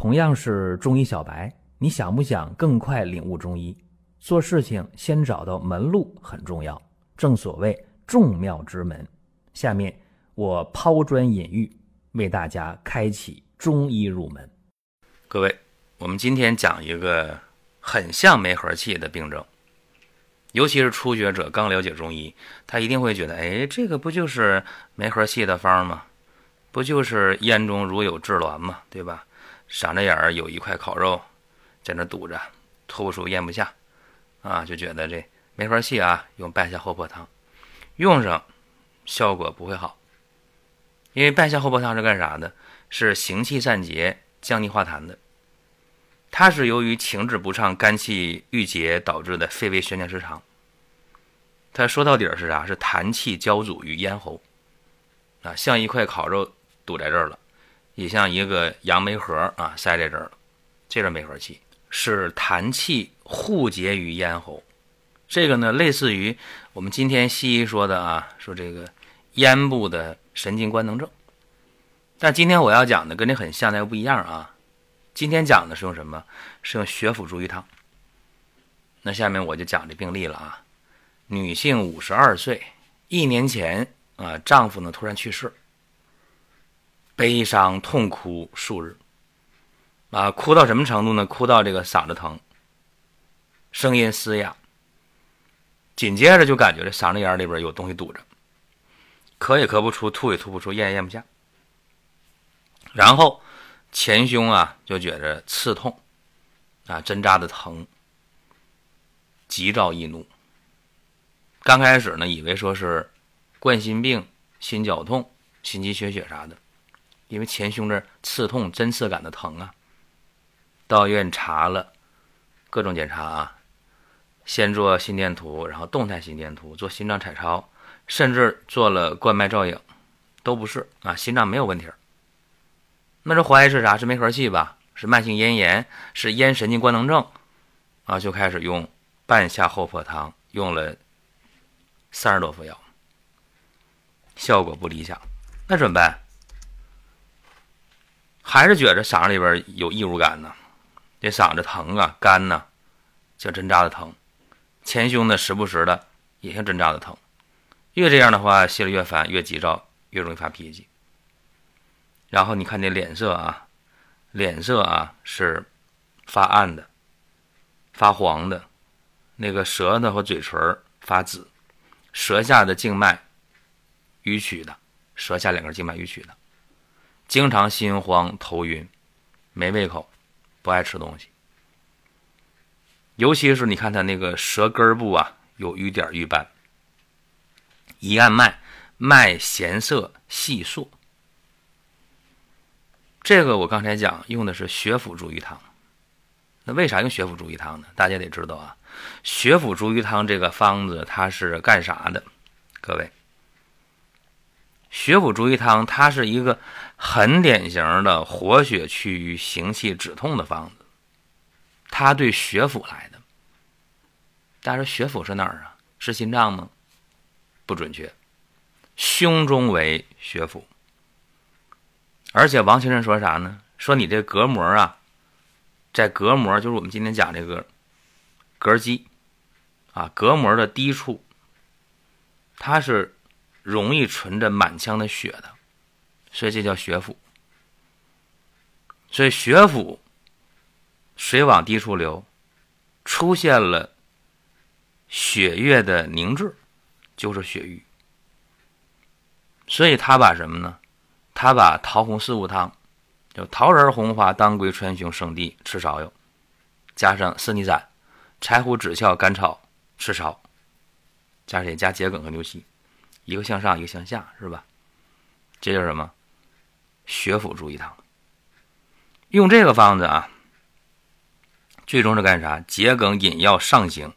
同样是中医小白，你想不想更快领悟中医？做事情先找到门路很重要，正所谓众妙之门。下面我抛砖引玉，为大家开启中医入门。各位，我们今天讲一个很像梅核气的病症，尤其是初学者刚了解中医，他一定会觉得，哎，这个不就是梅核气的方吗？不就是咽中如有炙挛吗？对吧？闪着眼儿，有一块烤肉在那堵着，吐不出，咽不下，啊，就觉得这没法气啊。用半夏厚朴汤，用上效果不会好，因为半夏厚朴汤是干啥的？是行气散结、降逆化痰的。它是由于情志不畅、肝气郁结导致的肺胃宣降失常。它说到底儿是啥？是痰气交阻于咽喉，啊，像一块烤肉堵在这儿了。也像一个杨梅核啊，塞在这儿，这是梅核气，是痰气互结于咽喉。这个呢，类似于我们今天西医说的啊，说这个咽部的神经官能症。但今天我要讲的跟这很像，但又不一样啊。今天讲的是用什么？是用血府逐瘀汤。那下面我就讲这病例了啊。女性五十二岁，一年前啊，丈夫呢突然去世。悲伤痛哭数日，啊，哭到什么程度呢？哭到这个嗓子疼，声音嘶哑。紧接着就感觉这嗓子眼里边有东西堵着，咳也咳不出，吐也吐不出，咽也咽不下。然后前胸啊就觉着刺痛，啊，针扎的疼，急躁易怒。刚开始呢，以为说是冠心病、心绞痛、心肌缺血啥的。因为前胸这刺痛、针刺感的疼啊，到医院查了各种检查啊，先做心电图，然后动态心电图，做心脏彩超，甚至做了冠脉造影，都不是啊，心脏没有问题。那这怀疑是啥？是梅核气吧？是慢性咽炎？是咽神经官能症？啊，就开始用半夏厚朴汤，用了三十多副药，效果不理想，那怎么办？还是觉着嗓子里边有异物感呢，这嗓子疼啊，干呢，像针扎的疼；前胸呢，时不时的也像针扎的疼。越这样的话，心里越烦，越急躁，越容易发脾气。然后你看这脸色啊，脸色啊是发暗的、发黄的，那个舌头和嘴唇发紫，舌下的静脉迂曲的，舌下两根静脉迂曲的。经常心慌头晕，没胃口，不爱吃东西。尤其是你看他那个舌根部啊，有瘀点瘀斑。一按脉，脉弦涩细数。这个我刚才讲用的是血府逐瘀汤。那为啥用血府逐瘀汤呢？大家得知道啊，血府逐瘀汤这个方子它是干啥的？各位。血府逐瘀汤，它是一个很典型的活血祛瘀、行气止痛的方子。它对血府来的。大家说血府是哪儿啊？是心脏吗？不准确，胸中为血府。而且王先生说啥呢？说你这隔膜啊，在隔膜，就是我们今天讲这个膈肌啊，隔膜的低处，它是。容易存着满腔的血的，所以这叫血府。所以血府水往低处流，出现了血液的凝滞，就是血瘀。所以他把什么呢？他把桃红四物汤，就桃仁、红花、当归、川芎、生地、赤芍药，加上四逆散、柴胡、枳壳、甘草、赤芍，加谁？加桔梗和牛膝。一个向上，一个向下，是吧？这叫什么？血府逐瘀汤。用这个方子啊，最终是干啥？桔梗引药上行，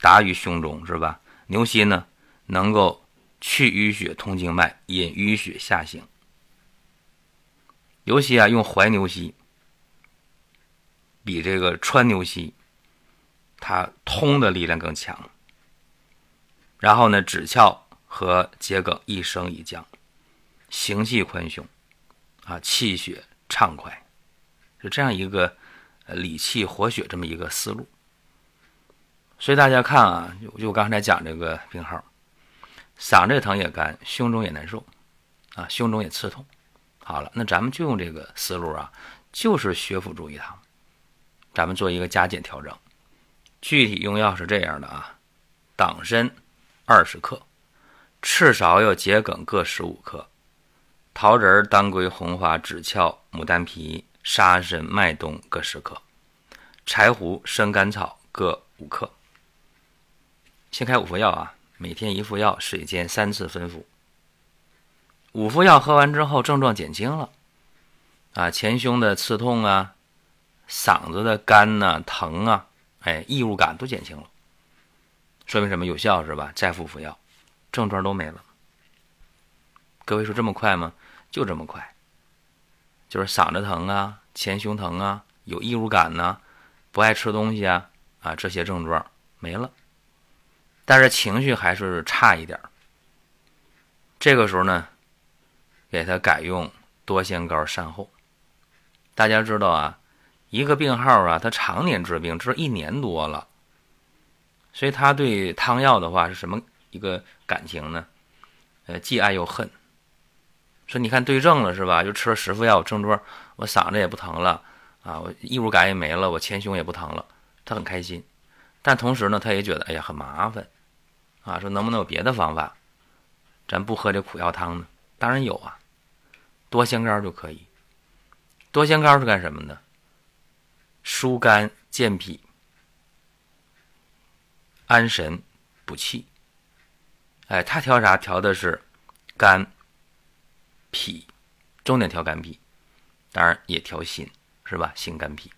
达于胸中，是吧？牛膝呢，能够去淤血、通经脉，引淤血下行。尤其啊，用怀牛膝，比这个川牛膝，它通的力量更强。然后呢，止窍。和桔梗一升一降，行气宽胸，啊，气血畅快，是这样一个理气活血这么一个思路。所以大家看啊，就就我刚才讲这个病号，嗓子也疼也干，胸中也难受，啊，胸中也刺痛。好了，那咱们就用这个思路啊，就是血府逐瘀汤，咱们做一个加减调整。具体用药是这样的啊，党参二十克，赤芍药、桔梗各十五克，桃仁、当归、红花、枳壳、牡丹皮、沙参、麦冬各十克，柴胡、生甘草各五克。先开五副药啊，每天一副药，水煎三次分服。五副药喝完之后，症状减轻了，啊，前胸的刺痛啊，嗓子的干呐、疼啊，哎，异物感都减轻了，说明什么？有效是吧？再服服药，症状都没了。各位说这么快吗？就这么快，就是嗓子疼啊，前胸疼啊，有异物感呐，不爱吃东西啊，啊，这些症状没了。但是情绪还是差一点这个时候呢，给他改用多仙膏善后。大家知道啊，一个病号啊，他常年治病，治一年多了，所以他对汤药的话是什么一个感情呢？呃，既爱又恨。说你看对症了是吧？又吃了十副药，症状我嗓子也不疼了啊，我异物感也没了，我前胸也不疼了，他很开心。但同时呢，他也觉得哎呀很麻烦。啊，说能不能有别的方法？咱不喝这苦药汤呢？当然有啊，多仙膏就可以。多仙膏是干什么的？疏肝健脾、安神补气。哎，它调啥？调的是肝、脾，重点调肝脾，当然也调心，是吧？心肝脾。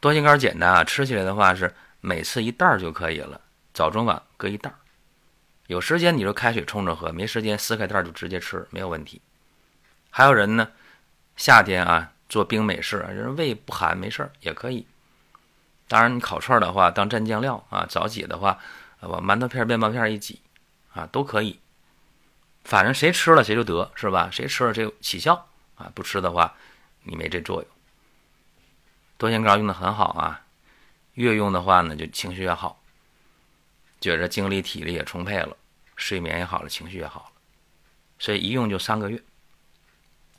多心膏简单啊，吃起来的话是每次一袋就可以了。早中晚各一袋儿，有时间你就开水冲着喝，没时间撕开袋儿就直接吃，没有问题。还有人呢，夏天啊做冰美式，人胃不寒没事儿也可以。当然你烤串的话当蘸酱料啊，早起的话往馒头片、面包片一挤啊都可以。反正谁吃了谁就得是吧？谁吃了谁起效啊？不吃的话你没这作用。多仙膏用的很好啊，越用的话呢就情绪越好。觉着精力体力也充沛了，睡眠也好了，情绪也好了，所以一用就三个月。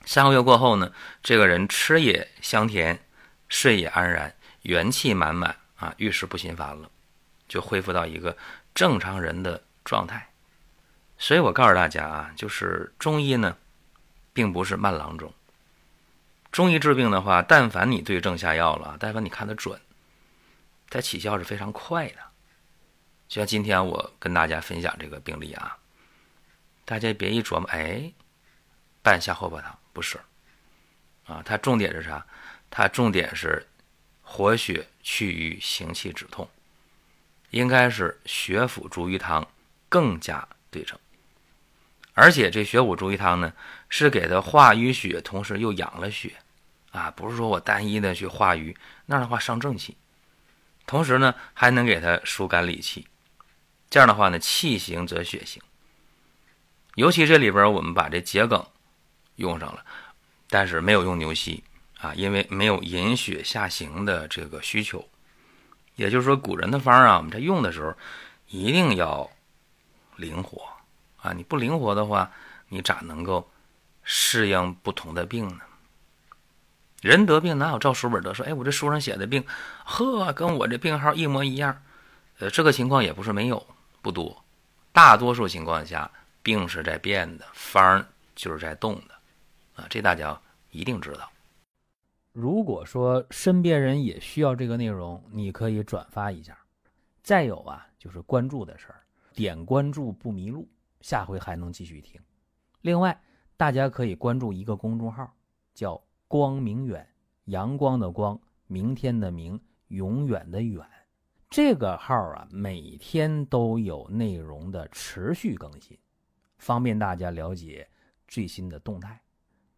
三个月过后呢，这个人吃也香甜，睡也安然，元气满满啊，遇事不心烦了，就恢复到一个正常人的状态。所以我告诉大家啊，就是中医呢，并不是慢郎中。中医治病的话，但凡你对症下药了，但凡你看得准，它起效是非常快的。就像今天我跟大家分享这个病例啊，大家别一琢磨，哎，半夏厚朴汤不是，啊，它重点是啥？它重点是活血祛瘀、行气止痛，应该是血府逐瘀汤更加对症。而且这血府逐瘀汤呢，是给它化瘀血，同时又养了血，啊，不是说我单一的去化瘀，那样的话伤正气，同时呢，还能给它疏肝理气。这样的话呢，气行则血行。尤其这里边我们把这桔梗用上了，但是没有用牛膝啊，因为没有引血下行的这个需求。也就是说，古人的方啊，我们在用的时候一定要灵活啊！你不灵活的话，你咋能够适应不同的病呢？人得病哪有照书本得？说，哎，我这书上写的病，呵，跟我这病号一模一样。呃，这个情况也不是没有。不多，大多数情况下，病是在变的，方就是在动的，啊，这大家一定知道。如果说身边人也需要这个内容，你可以转发一下。再有啊，就是关注的事儿，点关注不迷路，下回还能继续听。另外，大家可以关注一个公众号，叫“光明远”，阳光的光，明天的明，永远的远。这个号啊，每天都有内容的持续更新，方便大家了解最新的动态。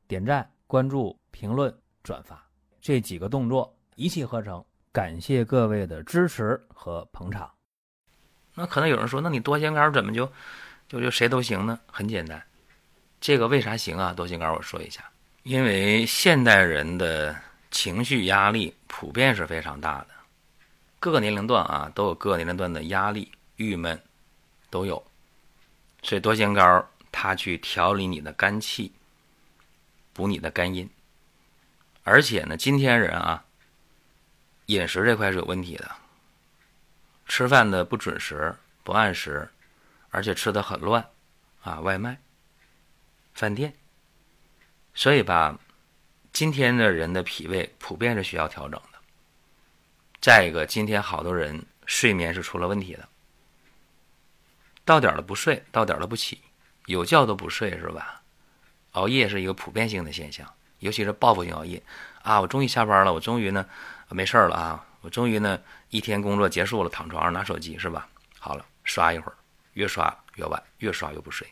点赞、关注、评论、转发这几个动作一气呵成，感谢各位的支持和捧场。那可能有人说，那你多仙膏怎么就就就谁都行呢？很简单，这个为啥行啊？多仙膏我说一下，因为现代人的情绪压力普遍是非常大的，各个年龄段啊都有各个年龄段的压力、郁闷都有，所以多仙膏它去调理你的肝气，补你的肝阴，而且呢，今天人啊，饮食这块是有问题的，吃饭的不准时、不按时，而且吃的很乱啊，外卖、饭店，所以吧。今天的人的脾胃普遍是需要调整的。再一个，今天好多人睡眠是出了问题的，到点了不睡，到点了不起，有觉都不睡，是吧？熬夜是一个普遍性的现象，尤其是报复性熬夜啊！我终于下班了，我终于呢没事了啊！我终于呢一天工作结束了，躺床上拿手机是吧？好了，刷一会儿，越刷越晚，越刷越不睡。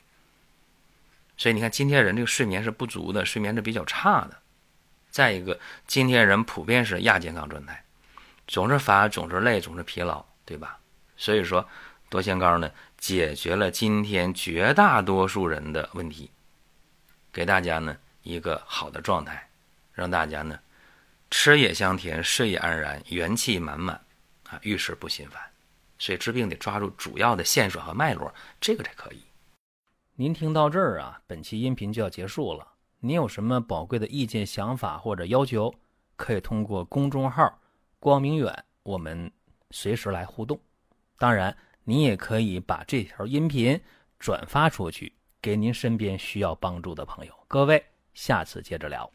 所以你看，今天人这个睡眠是不足的，睡眠是比较差的。再一个，今天人普遍是亚健康状态，总是烦，总是累，总是疲劳，对吧？所以说，多仙膏呢，解决了今天绝大多数人的问题，给大家呢一个好的状态，让大家呢吃也香甜，睡也安然，元气满满啊，遇事不心烦。所以治病得抓住主要的线索和脉络，这个才可以。您听到这儿啊，本期音频就要结束了。您有什么宝贵的意见、想法或者要求，可以通过公众号“光明远”我们随时来互动。当然，您也可以把这条音频转发出去，给您身边需要帮助的朋友。各位，下次接着聊。